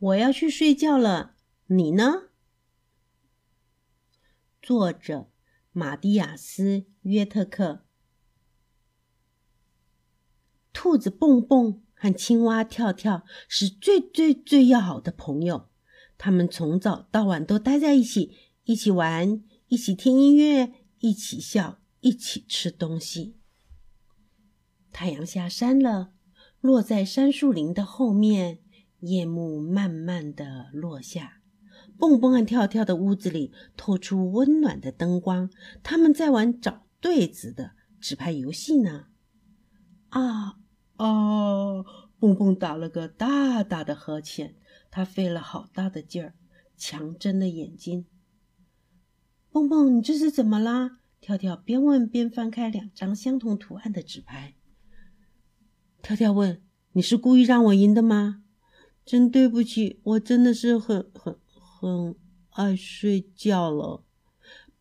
我要去睡觉了，你呢？作者马蒂亚斯·约特克。兔子蹦蹦和青蛙跳跳是最最最要好的朋友，他们从早到晚都待在一起，一起玩，一起听音乐，一起笑，一起吃东西。太阳下山了，落在杉树林的后面。夜幕慢慢的落下，蹦蹦和跳跳的屋子里透出温暖的灯光。他们在玩找对子的纸牌游戏呢。啊啊！蹦蹦打了个大大的呵欠，他费了好大的劲儿，强睁了眼睛。蹦蹦，你这是怎么啦？跳跳边问边翻开两张相同图案的纸牌。跳跳问：“你是故意让我赢的吗？”真对不起，我真的是很很很爱睡觉了。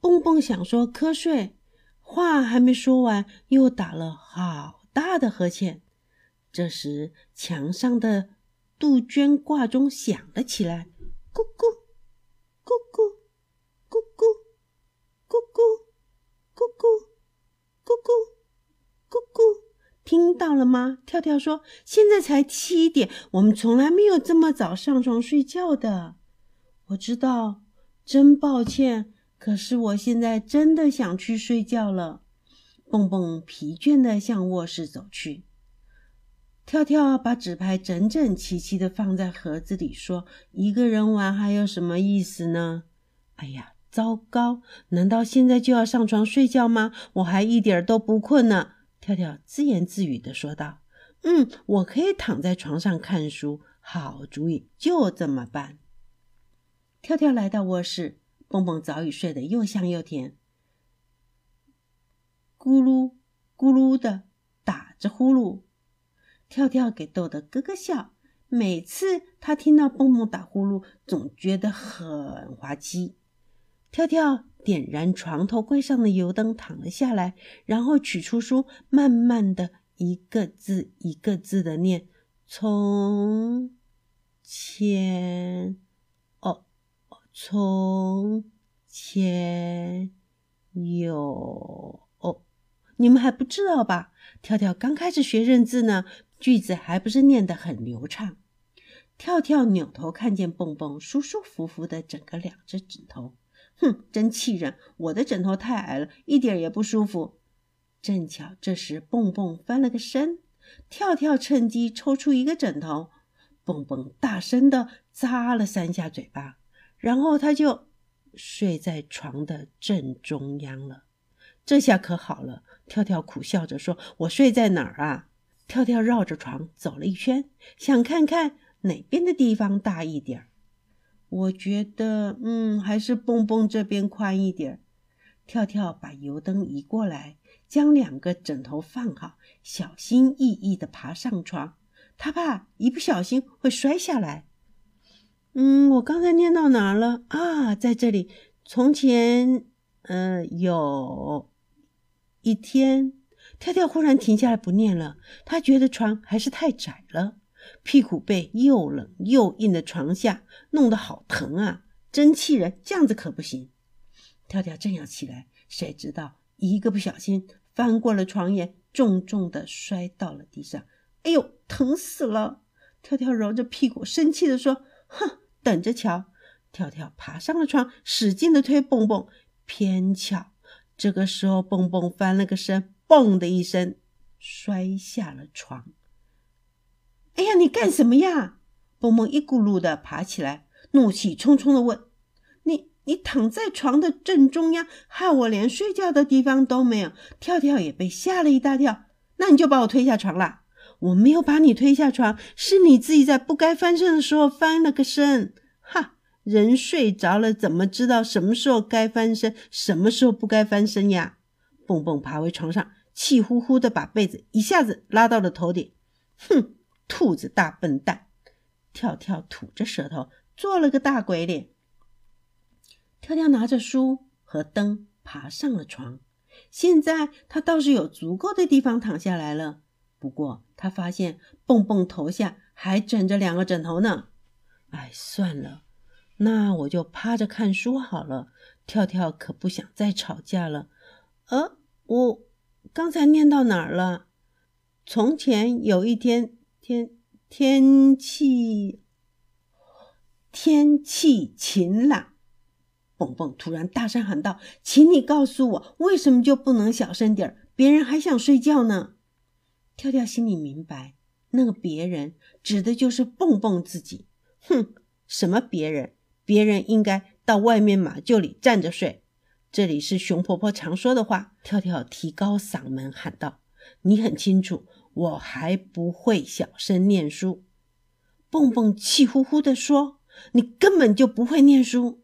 蹦蹦想说瞌睡，话还没说完，又打了好大的呵欠。这时，墙上的杜鹃挂钟响了起来，咕咕听到了吗？跳跳说：“现在才七点，我们从来没有这么早上床睡觉的。”我知道，真抱歉，可是我现在真的想去睡觉了。蹦蹦疲倦地向卧室走去。跳跳把纸牌整整齐齐地放在盒子里，说：“一个人玩还有什么意思呢？”哎呀，糟糕！难道现在就要上床睡觉吗？我还一点都不困呢。跳跳自言自语的说道：“嗯，我可以躺在床上看书，好主意，就这么办。”跳跳来到卧室，蹦蹦早已睡得又香又甜，咕噜咕噜的打着呼噜。跳跳给逗得咯咯笑，每次他听到蹦蹦打呼噜，总觉得很滑稽。跳跳。点燃床头柜上的油灯，躺了下来，然后取出书，慢慢的一个字一个字的念：“从前，哦，从前有哦，你们还不知道吧？跳跳刚开始学认字呢，句子还不是念得很流畅。”跳跳扭头看见蹦蹦舒舒服服的整个两只枕头。哼，真气人！我的枕头太矮了，一点也不舒服。正巧这时，蹦蹦翻了个身，跳跳趁机抽出一个枕头，蹦蹦大声的咂了三下嘴巴，然后他就睡在床的正中央了。这下可好了，跳跳苦笑着说：“我睡在哪儿啊？”跳跳绕着床走了一圈，想看看哪边的地方大一点儿。我觉得，嗯，还是蹦蹦这边宽一点。跳跳把油灯移过来，将两个枕头放好，小心翼翼地爬上床。他怕一不小心会摔下来。嗯，我刚才念到哪儿了啊？在这里。从前，嗯，有一天，跳跳忽然停下来不念了。他觉得床还是太窄了。屁股被又冷又硬的床下弄得好疼啊！真气人，这样子可不行。跳跳正要起来，谁知道一个不小心翻过了床沿，重重的摔到了地上。哎呦，疼死了！跳跳揉着屁股，生气的说：“哼，等着瞧！”跳跳爬上了床，使劲的推蹦蹦。偏巧这个时候，蹦蹦翻了个身，嘣的一声摔下了床。哎呀，你干什么呀？蹦蹦一咕噜的爬起来，怒气冲冲的问：“你你躺在床的正中央，害我连睡觉的地方都没有。”跳跳也被吓了一大跳。那你就把我推下床啦！我没有把你推下床，是你自己在不该翻身的时候翻了个身。哈，人睡着了，怎么知道什么时候该翻身，什么时候不该翻身呀？蹦蹦爬回床上，气呼呼的把被子一下子拉到了头顶。哼！兔子大笨蛋，跳跳吐着舌头，做了个大鬼脸。跳跳拿着书和灯爬上了床，现在他倒是有足够的地方躺下来了。不过他发现蹦蹦头下还枕着两个枕头呢。哎，算了，那我就趴着看书好了。跳跳可不想再吵架了。呃，我刚才念到哪儿了？从前有一天，天天气天气晴朗。蹦蹦突然大声喊道：“请你告诉我，为什么就不能小声点儿？别人还想睡觉呢。”跳跳心里明白，那个别人指的就是蹦蹦自己。哼，什么别人？别人应该到外面马厩里站着睡。这里是熊婆婆常说的话。跳跳提高嗓门喊道：“你很清楚，我还不会小声念书。”蹦蹦气呼呼地说：“你根本就不会念书。”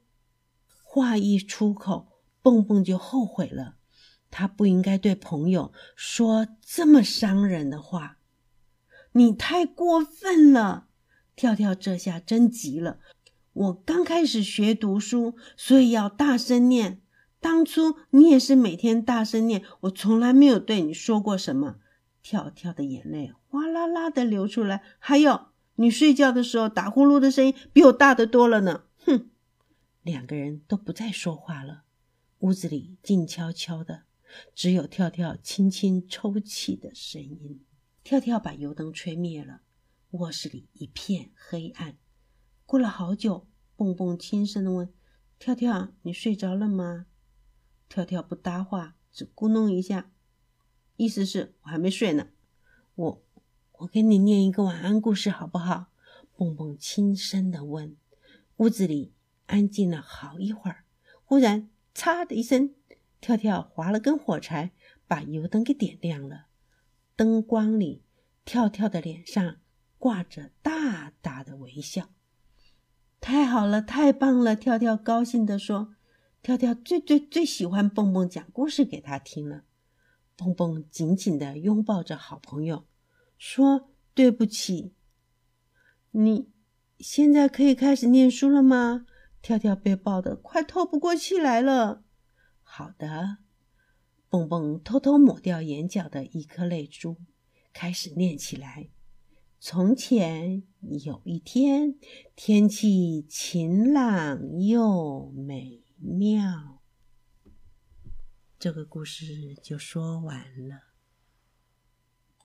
话一出口，蹦蹦就后悔了。他不应该对朋友说这么伤人的话。你太过分了！跳跳这下真急了。我刚开始学读书，所以要大声念。当初你也是每天大声念，我从来没有对你说过什么。跳跳的眼泪哗啦啦的流出来。还有，你睡觉的时候打呼噜的声音比我大得多了呢。哼！两个人都不再说话了，屋子里静悄悄的，只有跳跳轻轻抽泣的声音。跳跳把油灯吹灭了，卧室里一片黑暗。过了好久，蹦蹦轻声的问：“跳跳，你睡着了吗？”跳跳不搭话，只咕哝一下，意思是我还没睡呢。我我给你念一个晚安故事好不好？蹦蹦轻声的问。屋子里。安静了好一会儿，忽然“嚓”的一声，跳跳划了根火柴，把油灯给点亮了。灯光里，跳跳的脸上挂着大大的微笑。太好了，太棒了！跳跳高兴地说：“跳跳最最最喜欢蹦蹦讲故事给他听了。”蹦蹦紧紧地拥抱着好朋友，说：“对不起，你现在可以开始念书了吗？”跳跳被抱得快透不过气来了。好的，蹦蹦偷偷抹掉眼角的一颗泪珠，开始念起来。从前有一天，天气晴朗又美妙。这个故事就说完了。